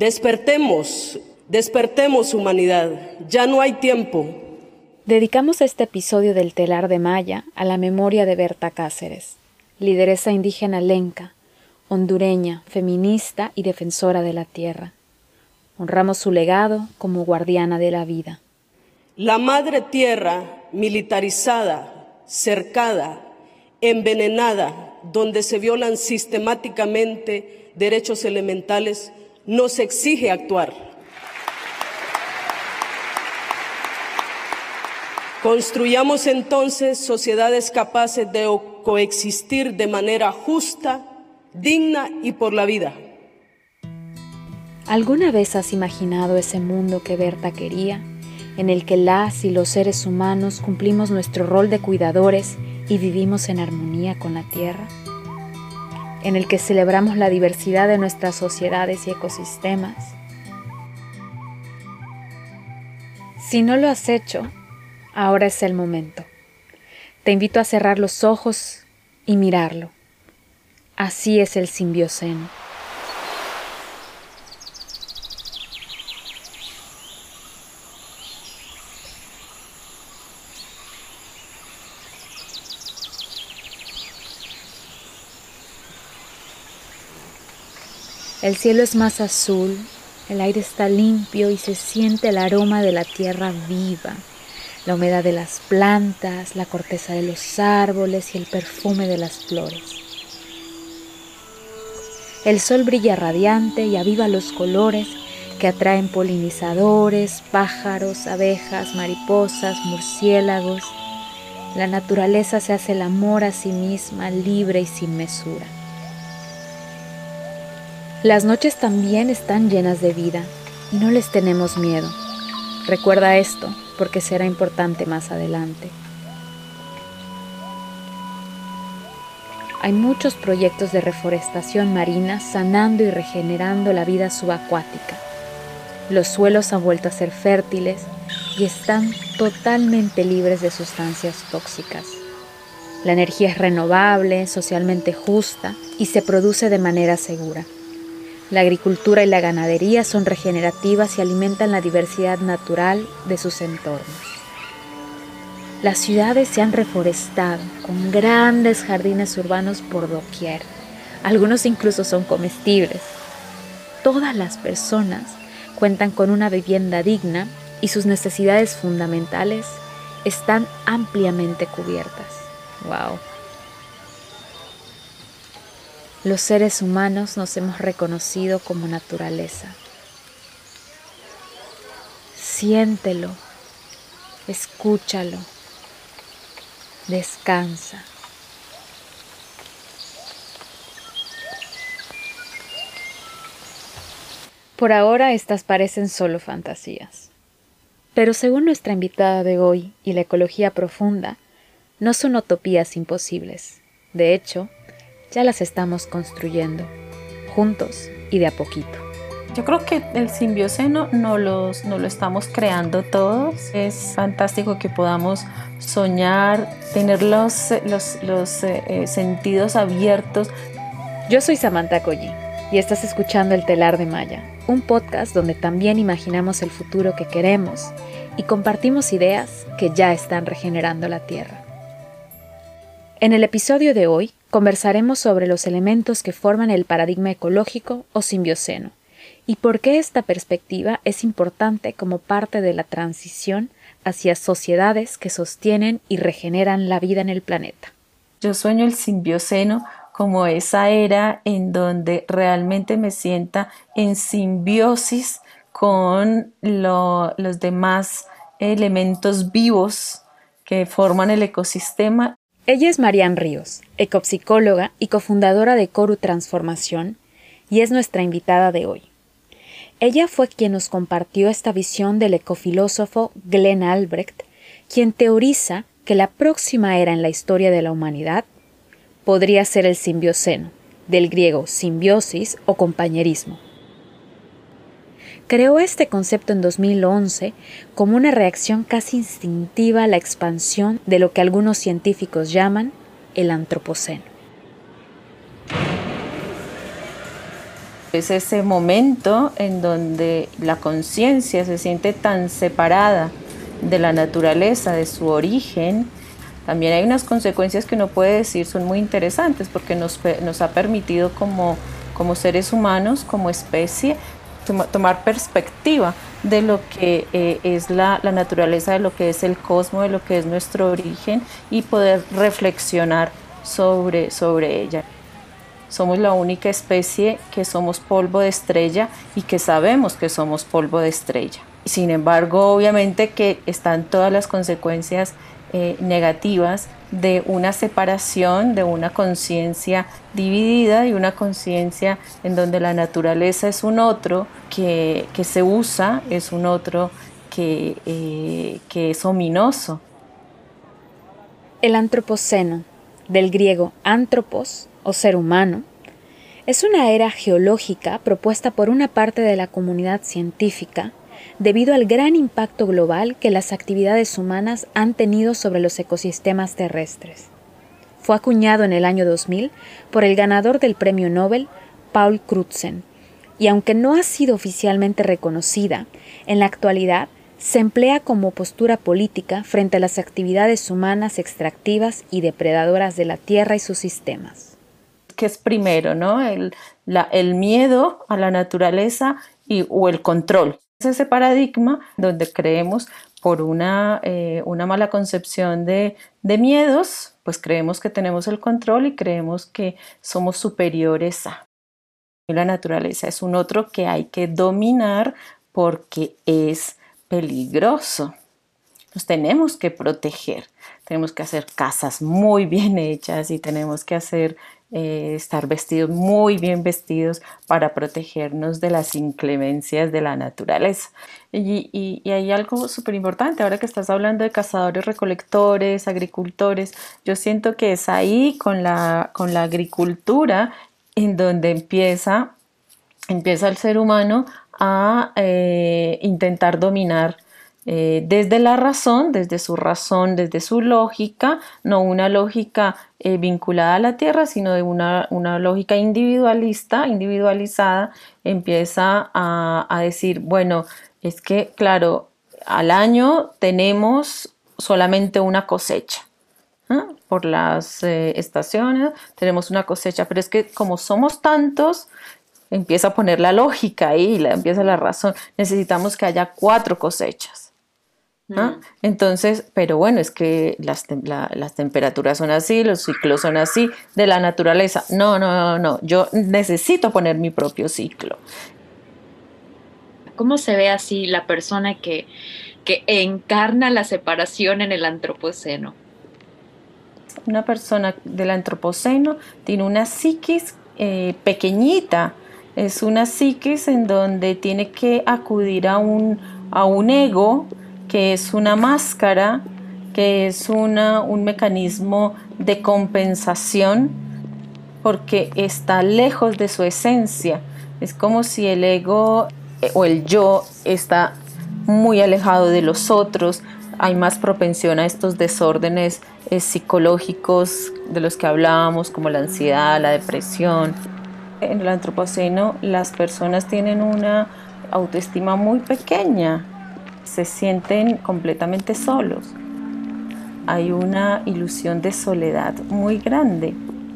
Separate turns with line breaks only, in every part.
Despertemos, despertemos humanidad, ya no hay tiempo.
Dedicamos este episodio del telar de Maya a la memoria de Berta Cáceres, lideresa indígena lenca, hondureña, feminista y defensora de la tierra. Honramos su legado como guardiana de la vida.
La madre tierra militarizada, cercada, envenenada, donde se violan sistemáticamente derechos elementales, nos exige actuar. Construyamos entonces sociedades capaces de coexistir de manera justa, digna y por la vida.
¿Alguna vez has imaginado ese mundo que Berta quería, en el que las y los seres humanos cumplimos nuestro rol de cuidadores y vivimos en armonía con la Tierra? ¿En el que celebramos la diversidad de nuestras sociedades y ecosistemas? Si no lo has hecho, ahora es el momento. Te invito a cerrar los ojos y mirarlo. Así es el simbioceno. El cielo es más azul, el aire está limpio y se siente el aroma de la tierra viva, la humedad de las plantas, la corteza de los árboles y el perfume de las flores. El sol brilla radiante y aviva los colores que atraen polinizadores, pájaros, abejas, mariposas, murciélagos. La naturaleza se hace el amor a sí misma, libre y sin mesura. Las noches también están llenas de vida y no les tenemos miedo. Recuerda esto porque será importante más adelante. Hay muchos proyectos de reforestación marina sanando y regenerando la vida subacuática. Los suelos han vuelto a ser fértiles y están totalmente libres de sustancias tóxicas. La energía es renovable, socialmente justa y se produce de manera segura. La agricultura y la ganadería son regenerativas y alimentan la diversidad natural de sus entornos. Las ciudades se han reforestado con grandes jardines urbanos por doquier. Algunos incluso son comestibles. Todas las personas cuentan con una vivienda digna y sus necesidades fundamentales están ampliamente cubiertas. ¡Wow! Los seres humanos nos hemos reconocido como naturaleza. Siéntelo, escúchalo, descansa. Por ahora estas parecen solo fantasías. Pero según nuestra invitada de hoy y la ecología profunda, no son utopías imposibles. De hecho, ya las estamos construyendo, juntos y de a poquito.
Yo creo que el simbioceno no, los, no lo estamos creando todos. Es fantástico que podamos soñar, tener los, los, eh, eh, sentidos abiertos.
Yo soy Samantha Colli y estás escuchando El Telar de Maya, un podcast donde también imaginamos el futuro que queremos y compartimos ideas que ya están regenerando la Tierra. En el episodio de hoy conversaremos sobre los elementos que forman el paradigma ecológico o simbioceno y por qué esta perspectiva es importante como parte de la transición hacia sociedades que sostienen y regeneran la vida en el planeta.
Yo sueño el simbioceno como esa era en donde realmente me sienta en simbiosis con los demás elementos vivos que forman el ecosistema
ella es Marian Ríos, ecopsicóloga y cofundadora de Coru Transformación, y es nuestra invitada de hoy. Ella fue quien nos compartió esta visión del ecofilósofo Glenn Albrecht, quien teoriza que la próxima era en la historia de la humanidad podría ser el simbioceno, del griego simbiosis o compañerismo creó este concepto en 2011 como una reacción casi instintiva a la expansión de lo que algunos científicos llaman el antropoceno.
Es ese momento en donde la conciencia se siente tan separada de la naturaleza, de su origen. También hay unas consecuencias que uno puede decir son muy interesantes porque nos, ha permitido como seres humanos, como especie, tomar perspectiva de lo que eh, es la, la, naturaleza, de lo que es el cosmos, de lo que es nuestro origen y poder reflexionar sobre, sobre ella. Somos la única especie que somos polvo de estrella y que sabemos que somos polvo de estrella. Sin embargo, obviamente que están todas las consecuencias eh, negativas de una separación, de una conciencia dividida y una conciencia en donde la naturaleza es un otro que, se usa, es un otro que, eh, que es ominoso.
El antropoceno, del griego antropos, o ser humano, es una era geológica propuesta por una parte de la comunidad científica debido al gran impacto global que las actividades humanas han tenido sobre los ecosistemas terrestres. Fue acuñado en el año 2000 por el ganador del Premio Nobel, Paul Crutzen, y aunque no ha sido oficialmente reconocida, en la actualidad se emplea como postura política frente a las actividades humanas extractivas y depredadoras de la Tierra y sus sistemas.
¿Qué es primero, no? El, miedo a la naturaleza o el control. Es ese paradigma donde creemos por una, eh, una mala concepción de, de miedos, pues creemos que tenemos el control y creemos que somos superiores a. La naturaleza es un otro que hay que dominar porque es peligroso. Nos tenemos que proteger, tenemos que hacer casas muy bien hechas y tenemos que hacer eh, estar vestidos muy bien vestidos para protegernos de las inclemencias de la naturaleza. Y, hay algo súper importante, ahora que estás hablando de cazadores, recolectores, agricultores, yo siento que es ahí con la, con la agricultura en donde empieza, empieza el ser humano a eh, intentar dominar eh, desde la razón, desde su razón, desde su lógica, no una lógica eh, vinculada a la tierra, sino de una, lógica individualista, individualizada, empieza a, decir, bueno, es que, claro, al año tenemos solamente una cosecha. Por las estaciones tenemos una cosecha, pero es que como somos tantos, empieza a poner la lógica ahí, empieza la razón. Necesitamos que haya cuatro cosechas. Entonces, pero bueno, es que las, las, temperaturas son así, los ciclos son así, de la naturaleza. No, no, no, no, yo necesito poner mi propio ciclo.
¿Cómo se ve así la persona que, que encarna la separación en el antropoceno?
Una persona del antropoceno tiene una psiquis eh, pequeñita, es una psiquis en donde tiene que acudir a un, a un ego que es una máscara, que es una, un mecanismo de compensación porque está lejos de su esencia. Es como si el ego eh, o el yo está muy alejado de los otros, hay más propensión a estos desórdenes eh, psicológicos de los que hablábamos, como la ansiedad, la depresión. En el antropoceno las personas tienen una autoestima muy pequeña, se sienten completamente solos. Hay una ilusión de soledad muy grande,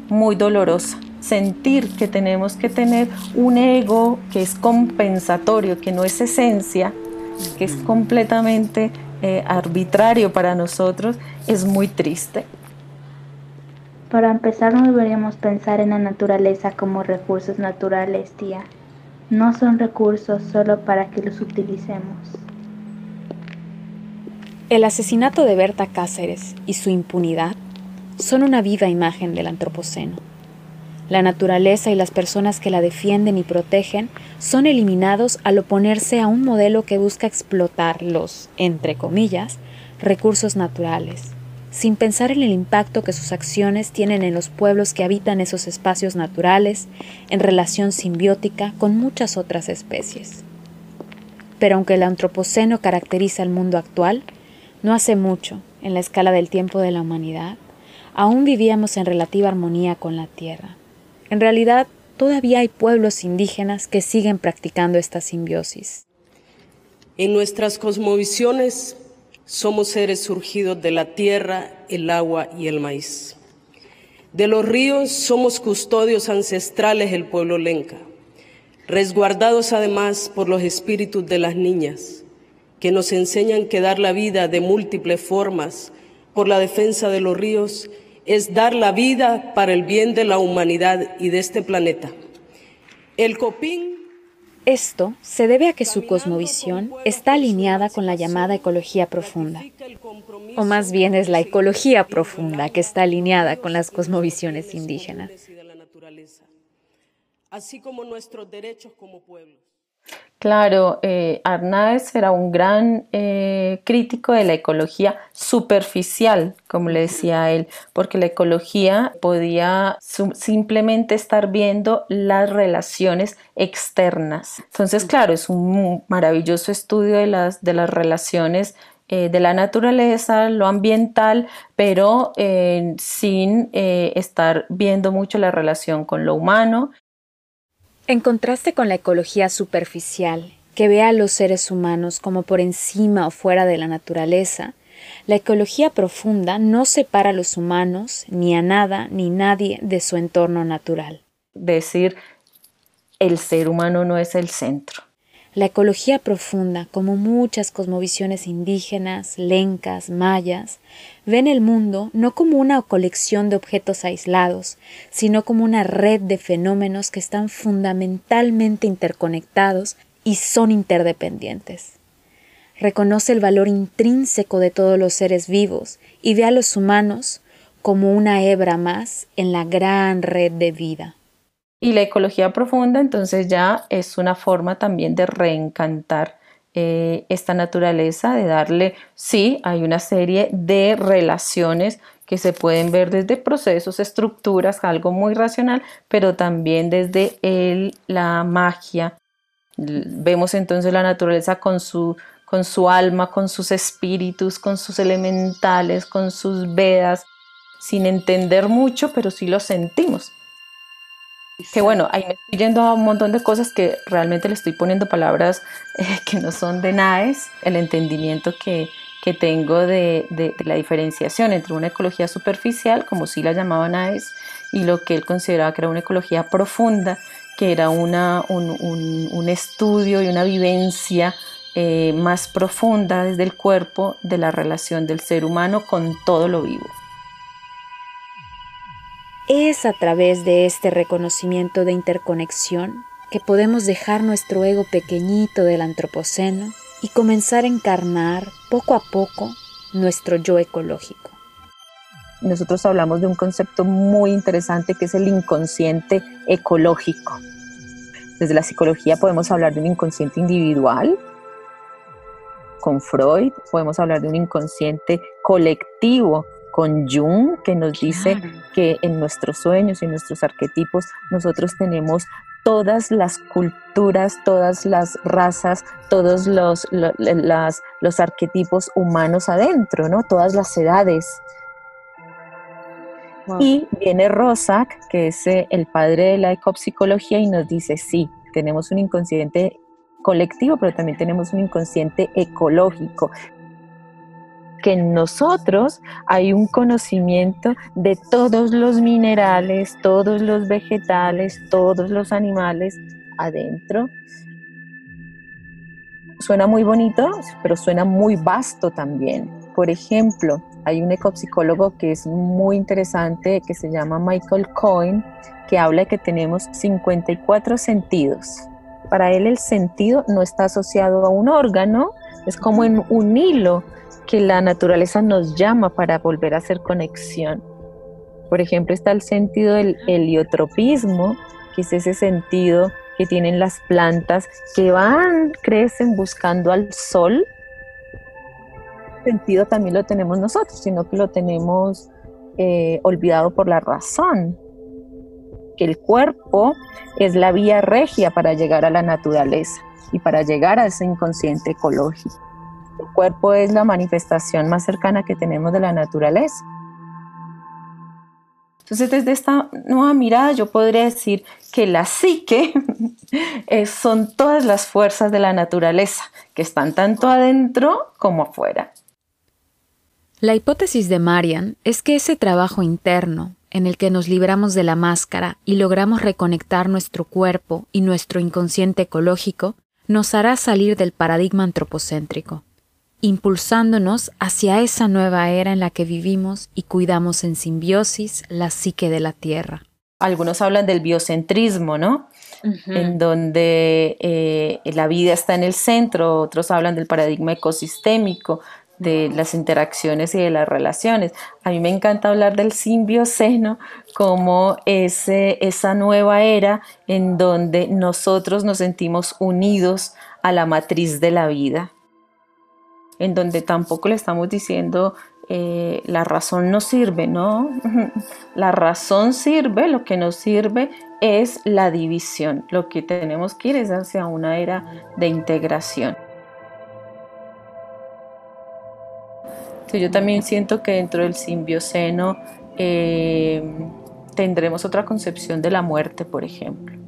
muy dolorosa. Sentir que tenemos que tener un ego que es compensatorio, que no es esencia, que es completamente eh, arbitrario para nosotros, es muy triste.
Para empezar no deberíamos pensar en la naturaleza como recursos naturales, tía. No son recursos solo para que los utilicemos.
El asesinato de Berta Cáceres y su impunidad son una viva imagen del antropoceno. La naturaleza y las personas que la defienden y protegen son eliminados al oponerse a un modelo que busca explotar los, entre comillas, recursos naturales, sin pensar en el impacto que sus acciones tienen en los pueblos que habitan esos espacios naturales, en relación simbiótica con muchas otras especies. Pero aunque el antropoceno caracteriza el mundo actual, no hace mucho, en la escala del tiempo de la humanidad, aún vivíamos en relativa armonía con la Tierra. En realidad, todavía hay pueblos indígenas que siguen practicando esta simbiosis.
En nuestras cosmovisiones somos seres surgidos de la tierra, el agua y el maíz. De los ríos somos custodios ancestrales del pueblo lenca, resguardados además por los espíritus de las niñas, que nos enseñan que dar la vida de múltiples formas por la defensa de los ríos es dar la vida para el bien de la humanidad y de este planeta. El copín
esto se debe a que su cosmovisión está alineada con la llamada ecología profunda, o más bien es la ecología profunda que está alineada con las cosmovisiones indígenas.
Así como nuestros derechos como pueblos.
Claro, eh, Arnaez era un gran eh, crítico de la ecología superficial, como le decía él, porque la ecología podía simplemente estar viendo las relaciones externas. Entonces, claro, es un maravilloso estudio de las, de las relaciones eh, de la naturaleza, lo ambiental, pero sin estar viendo mucho la relación con lo humano
en contraste con la ecología superficial, que ve a los seres humanos como por encima o fuera de la naturaleza, la ecología profunda no separa a los humanos ni a nada ni nadie de su entorno natural.
Decir, el ser humano no es el centro.
La ecología profunda, como muchas cosmovisiones indígenas, lencas, mayas, ven el mundo no como una colección de objetos aislados, sino como una red de fenómenos que están fundamentalmente interconectados y son interdependientes. Reconoce el valor intrínseco de todos los seres vivos y ve a los humanos como una hebra más en la gran red de vida.
Y la ecología profunda entonces ya es una forma también de reencantar eh, esta naturaleza, de darle, sí, hay una serie de relaciones que se pueden ver desde procesos, estructuras, algo muy racional, pero también desde el, la magia. Vemos entonces la naturaleza con su, con su alma, con sus espíritus, con sus elementales, con sus vedas, sin entender mucho, pero sí lo sentimos. Que bueno, ahí me estoy yendo a un montón de cosas que realmente le estoy poniendo palabras eh, que no son de NAES, el entendimiento que, que tengo de, de, la diferenciación entre una ecología superficial, como sí la llamaba NAES, y lo que él consideraba que era una ecología profunda, que era una, un, un, un estudio y una vivencia eh, más profunda desde el cuerpo de la relación del ser humano con todo lo vivo.
Es a través de este reconocimiento de interconexión que podemos dejar nuestro ego pequeñito del antropoceno y comenzar a encarnar poco a poco nuestro yo ecológico.
Nosotros hablamos de un concepto muy interesante que es el inconsciente ecológico. Desde la psicología podemos hablar de un inconsciente individual, con Freud podemos hablar de un inconsciente colectivo con Jung, que nos dice que en nuestros sueños y nuestros arquetipos nosotros tenemos todas las culturas, todas las razas, todos los, los arquetipos humanos adentro, ¿no? Todas las edades. Y viene Rosak, que es eh, el padre de la ecopsicología, y nos dice, sí, tenemos un inconsciente colectivo, pero también tenemos un inconsciente ecológico que en nosotros hay un conocimiento de todos los minerales, todos los vegetales, todos los animales adentro. Suena muy bonito, pero suena muy vasto también. Por ejemplo, hay un ecopsicólogo que es muy interesante que se llama Michael Cohen, que habla de que tenemos 54 sentidos. Para él el sentido no está asociado a un órgano, es como en un hilo que la naturaleza nos llama para volver a hacer conexión. Por ejemplo, está el sentido del heliotropismo, que es ese sentido que tienen las plantas que van, crecen buscando al sol. sentido también lo tenemos nosotros, sino que lo tenemos eh, olvidado por la razón, que el cuerpo es la vía regia para llegar a la naturaleza y para llegar a ese inconsciente ecológico. El cuerpo es la manifestación más cercana que tenemos de la naturaleza. Entonces, desde esta nueva mirada, yo podría decir que la psique son todas las fuerzas de la naturaleza, que están tanto adentro como afuera.
La hipótesis de Marian es que ese trabajo interno, en el que nos libramos de la máscara y logramos reconectar nuestro cuerpo y nuestro inconsciente ecológico, nos hará salir del paradigma antropocéntrico impulsándonos hacia esa nueva era en la que vivimos y cuidamos en simbiosis la psique de la Tierra.
Algunos hablan del biocentrismo, ¿no? En donde eh, la vida está en el centro, otros hablan del paradigma ecosistémico, de las interacciones y de las relaciones. A mí me encanta hablar del simbioceno como ese, esa nueva era en donde nosotros nos sentimos unidos a la matriz de la vida en donde tampoco le estamos diciendo eh, la razón no sirve, ¿no? La razón sirve, lo que nos sirve es la división, lo que tenemos que ir es hacia una era de integración. Yo también siento que dentro del simbioceno eh, tendremos otra concepción de la muerte, por ejemplo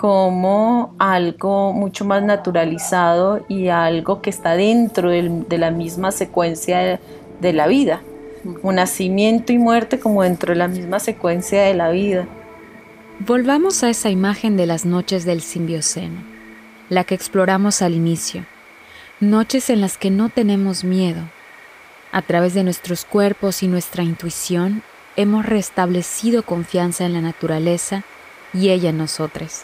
como algo mucho más naturalizado y algo que está dentro de la misma secuencia de, la vida. Un nacimiento y muerte como dentro de la misma secuencia de la vida.
Volvamos a esa imagen de las noches del simbioceno, la que exploramos al inicio. Noches en las que no tenemos miedo. A través de nuestros cuerpos y nuestra intuición, hemos restablecido confianza en la naturaleza y ella en nosotros.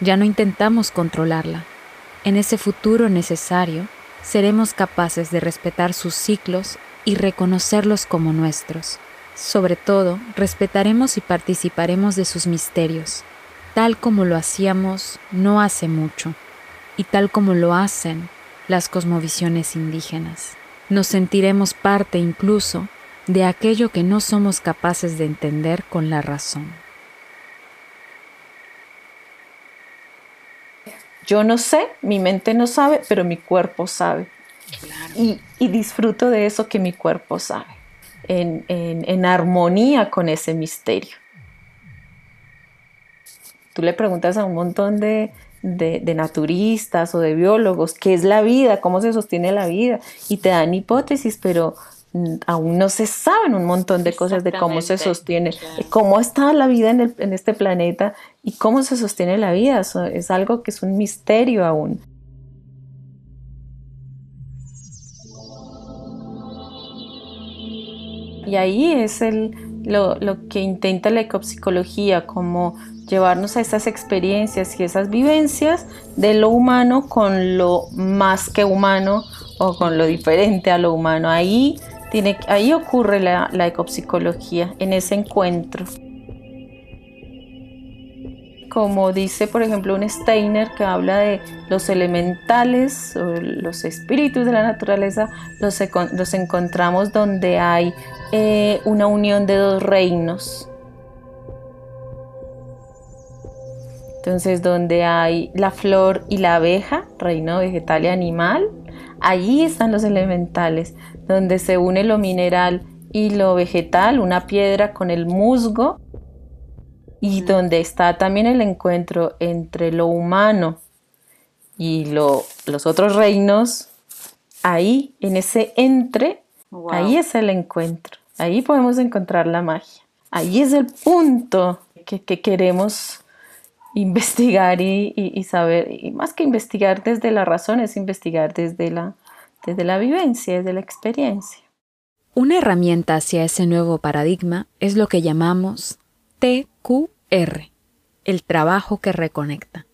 Ya no intentamos controlarla. En ese futuro necesario, seremos capaces de respetar sus ciclos y reconocerlos como nuestros. Sobre todo, respetaremos y participaremos de sus misterios, tal como lo hacíamos no hace mucho, y tal como lo hacen las cosmovisiones indígenas. Nos sentiremos parte incluso de aquello que no somos capaces de entender con la razón.
Yo no sé, mi mente no sabe, pero mi cuerpo sabe. Y, disfruto de eso que mi cuerpo sabe, en, armonía con ese misterio. Tú le preguntas a un montón de, de, naturistas o de biólogos qué es la vida, cómo se sostiene la vida, y te dan hipótesis, pero aún no se saben un montón de cosas de cómo se sostiene, cómo está la vida en, en, este planeta y cómo se sostiene la vida. es algo que es un misterio aún. Y ahí es el, lo, lo que intenta la ecopsicología, como llevarnos a esas experiencias y esas vivencias de lo humano con lo más que humano o con lo diferente a lo humano. Ahí ahí ocurre la, ecopsicología, en ese encuentro. Como dice, por ejemplo, un Steiner que habla de los elementales, o los espíritus de la naturaleza, los, encontramos donde hay eh, una unión de dos reinos. Entonces, donde hay la flor y la abeja, reino vegetal y animal, allí están los elementales donde se une lo mineral y lo vegetal, una piedra con el musgo, y donde está también el encuentro entre lo humano y los otros reinos, ahí, en ese entre, ahí es el encuentro, ahí podemos encontrar la magia, ahí es el punto que, queremos investigar y, y, saber, y más que investigar desde la razón, es investigar desde la, desde la vivencia, desde la experiencia.
Una herramienta hacia ese nuevo paradigma es lo que llamamos TQR, el trabajo que reconecta,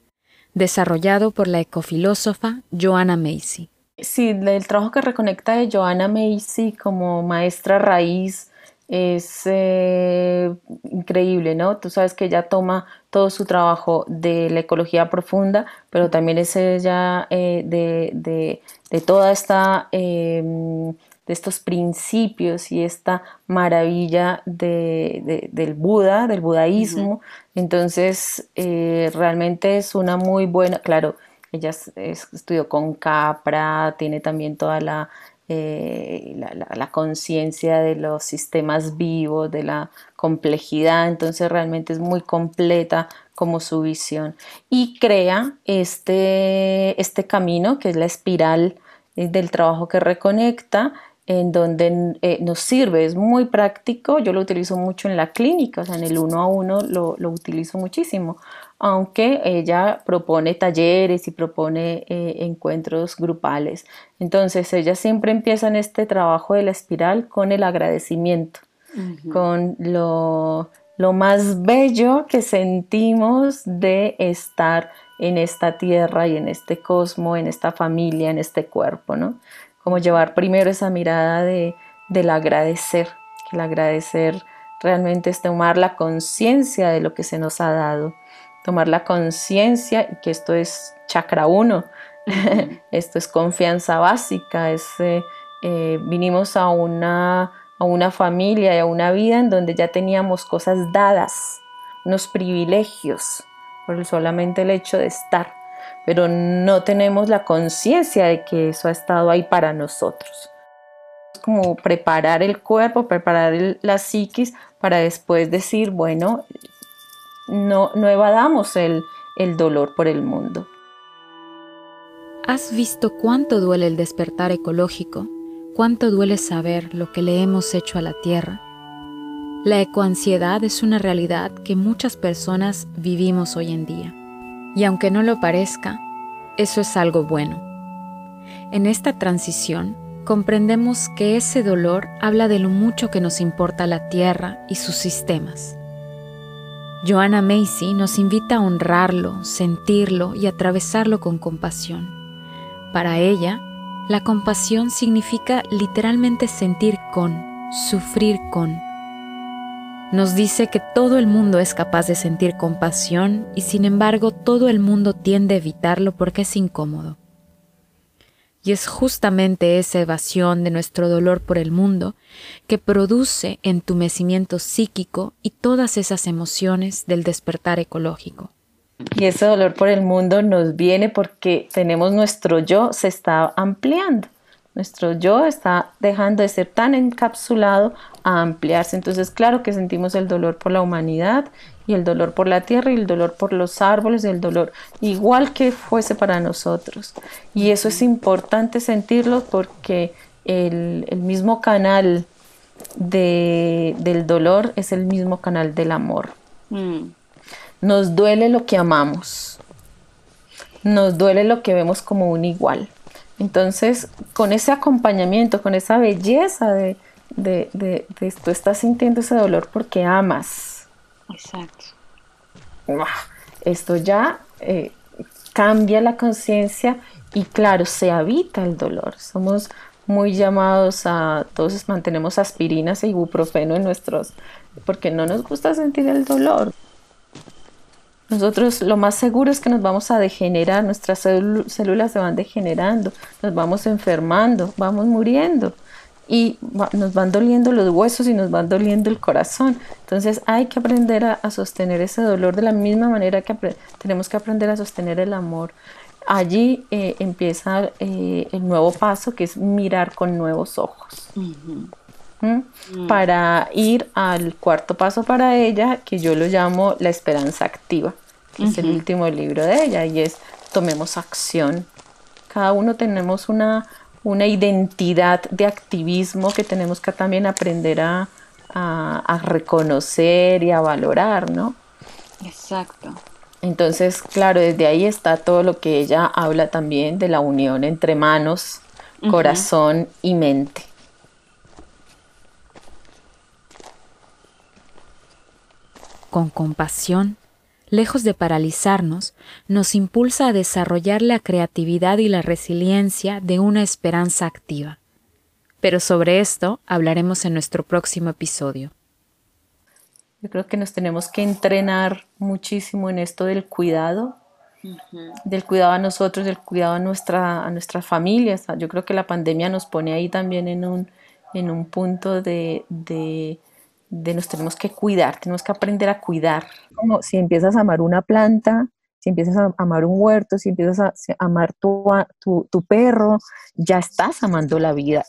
desarrollado por la ecofilósofa Joanna Macy.
Sí, el trabajo que reconecta de Joanna Macy como maestra raíz es eh, increíble, ¿no? Tú sabes que ella toma todo su trabajo de la ecología profunda, pero también es ella eh, de, de, toda esta, em, de estos principios y esta maravilla de, del Buda, del budaísmo. Entonces, eh, realmente es una muy buena, claro, ella estudió con Capra, tiene también toda la eh, la, conciencia de los sistemas vivos, de la complejidad, entonces realmente es muy completa como su visión. Y crea este, este camino que es la espiral eh, del trabajo que reconecta en donde eh, nos sirve, es muy práctico, yo lo utilizo mucho en la clínica, o sea, en el uno a uno lo, lo utilizo muchísimo, aunque ella propone talleres y propone eh, encuentros grupales. Entonces, ella siempre empieza en este trabajo de la espiral con el agradecimiento, con lo, lo más bello que sentimos de estar en esta tierra y en este cosmos, en esta familia, en este cuerpo, ¿no? Como llevar primero esa mirada de, del agradecer, que el agradecer realmente es tomar la conciencia de lo que se nos ha dado tomar la conciencia que esto es chakra 1, esto es confianza básica, es, eh, eh, vinimos a una, a una familia y a una vida en donde ya teníamos cosas dadas, unos privilegios, por solamente el hecho de estar, pero no tenemos la conciencia de que eso ha estado ahí para nosotros. Es como preparar el cuerpo, preparar la psiquis para después decir, bueno, no, evadamos el, el dolor por el mundo.
¿Has visto cuánto duele el despertar ecológico? ¿Cuánto duele saber lo que le hemos hecho a la Tierra? La ecoansiedad es una realidad que muchas personas vivimos hoy en día. Y aunque no lo parezca, eso es algo bueno. En esta transición, comprendemos que ese dolor habla de lo mucho que nos importa la Tierra y sus sistemas. Joanna Macy nos invita a honrarlo, sentirlo y atravesarlo con compasión. Para ella, la compasión significa literalmente sentir con, sufrir con. Nos dice que todo el mundo es capaz de sentir compasión y sin embargo todo el mundo tiende a evitarlo porque es incómodo. Y es justamente esa evasión de nuestro dolor por el mundo que produce entumecimiento psíquico y todas esas emociones del despertar ecológico.
Y ese dolor por el mundo nos viene porque tenemos nuestro yo se está ampliando. Nuestro yo está dejando de ser tan encapsulado a ampliarse. Entonces, claro que sentimos el dolor por la humanidad y el dolor por la tierra y el dolor por los árboles y el dolor igual que fuese para nosotros. Y eso es importante sentirlo porque el, mismo canal del dolor es el mismo canal del amor. Mm. Nos duele lo que amamos, nos duele lo que vemos como un igual. Entonces, con ese acompañamiento, con esa belleza de, de, de, de tú estás sintiendo ese dolor porque amas,
Exacto.
Esto ya eh, cambia la conciencia y claro, se habita el dolor. Somos muy llamados a, todos mantenemos aspirinas e ibuprofeno en nuestros, porque no nos gusta sentir el dolor. Nosotros lo más seguro es que nos vamos a degenerar, nuestras células se van degenerando, nos vamos enfermando, vamos muriendo y nos van doliendo los huesos y nos van doliendo el corazón. Entonces hay que aprender a, sostener ese dolor de la misma manera que tenemos que aprender a sostener el amor. Allí eh, empieza eh, el nuevo paso que es mirar con nuevos ojos. ¿Mm? Mm. Para ir al cuarto paso para ella, que yo lo llamo la esperanza activa, que es el último libro de ella, y es tomemos acción. Cada uno tenemos una una identidad de activismo que tenemos que también aprender a, reconocer y a valorar, ¿no?
Exacto.
Entonces, claro, desde ahí está todo lo que ella habla también de la unión entre manos, corazón y mente.
Con compasión lejos de paralizarnos, nos impulsa a desarrollar la creatividad y la resiliencia de una esperanza activa. Pero sobre esto hablaremos en nuestro próximo episodio.
Yo creo que nos tenemos que entrenar muchísimo en esto del cuidado, del cuidado a nosotros, del cuidado a, nuestra, a nuestras familias. Yo creo que la pandemia nos pone ahí también en un, en un punto de de nos tenemos que cuidar, tenemos que aprender a cuidar. Como si empiezas a amar una planta, si empiezas a amar un huerto, si empiezas a amar tu, tu, tu perro, ya estás amando la vida.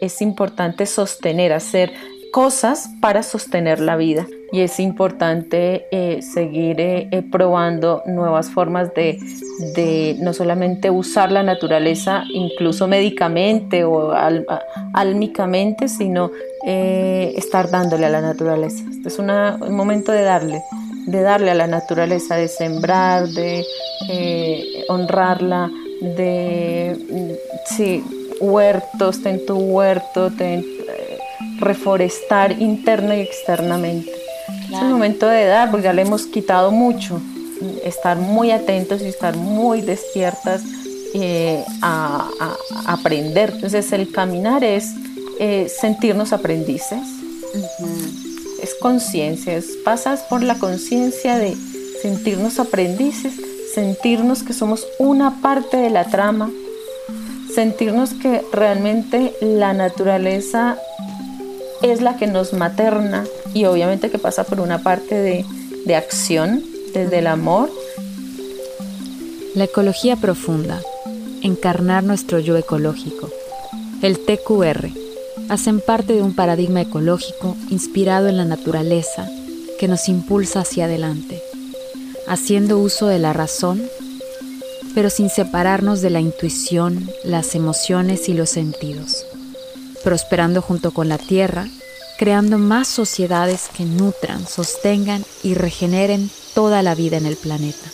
Es importante sostener, hacer cosas para sostener la vida y es importante eh, seguir eh, eh, probando nuevas formas de, de, no solamente usar la naturaleza incluso médicamente o álmicamente, sino estar dándole a la naturaleza. Este es un momento de darle, de darle a la naturaleza, de sembrar, de honrarla, de mm, sí, huertos, ten tu huerto, ten, reforestar interna y externamente es el momento de dar, porque ya le hemos quitado mucho. Estar muy atentos y estar muy despiertas eh, a, aprender. Entonces el caminar es eh, sentirnos aprendices. Es conciencia, es pasas por la conciencia de sentirnos aprendices, sentirnos que somos una parte de la trama, sentirnos que realmente la naturaleza es la que nos materna y obviamente que pasa por una parte de, de acción desde el amor.
La ecología profunda, encarnar nuestro yo ecológico, el TQR, hacen parte de un paradigma ecológico inspirado en la naturaleza que nos impulsa hacia adelante, haciendo uso de la razón, pero sin separarnos de la intuición, las emociones y los sentidos prosperando junto con la tierra, creando más sociedades que nutran, sostengan y regeneren toda la vida en el planeta.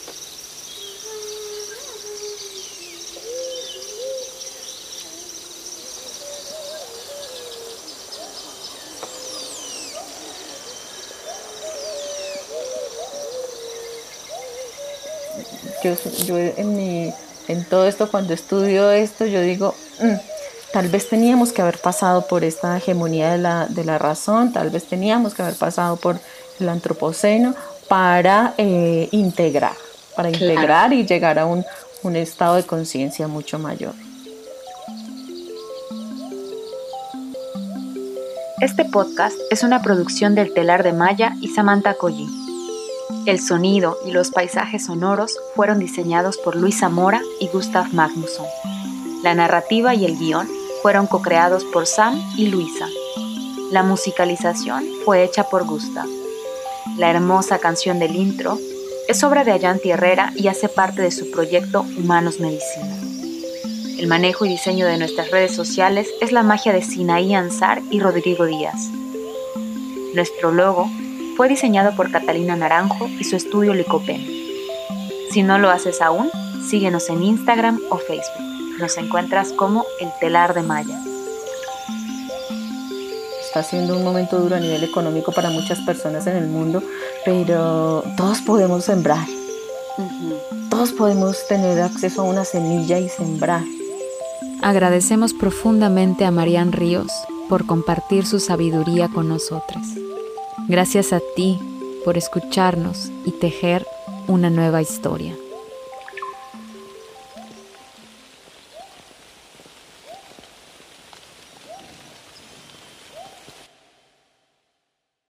Yo, en, en todo esto, cuando estudio esto, yo digo, mm, Tal vez teníamos que haber pasado por esta hegemonía de la, de la razón, tal vez teníamos que haber pasado por el antropoceno para eh, integrar, para integrar y llegar a un, un estado de conciencia mucho mayor.
Este podcast es una producción del Telar de Maya y Samantha Collie. El sonido y los paisajes sonoros fueron diseñados por Luis Zamora y Gustav Magnusson. La narrativa y el guion fueron co-creados por Sam y Luisa. La musicalización fue hecha por Gustav. La hermosa canción del intro es obra de Ayanti Herrera y hace parte de su proyecto Humanos Medicina. El manejo y diseño de nuestras redes sociales es la magia de Sinaí Ansar y Rodrigo Díaz. Nuestro logo fue diseñado por Catalina Naranjo y su estudio Licopen. Si no lo haces aún, síguenos en Instagram o Facebook nos encuentras como el telar de Maya.
Está siendo un momento duro a nivel económico para muchas personas en el mundo, pero todos podemos sembrar. Todos podemos tener acceso a una semilla y sembrar.
Agradecemos profundamente a Marian Ríos por compartir su sabiduría con nosotros. Gracias a ti por escucharnos y tejer una nueva historia.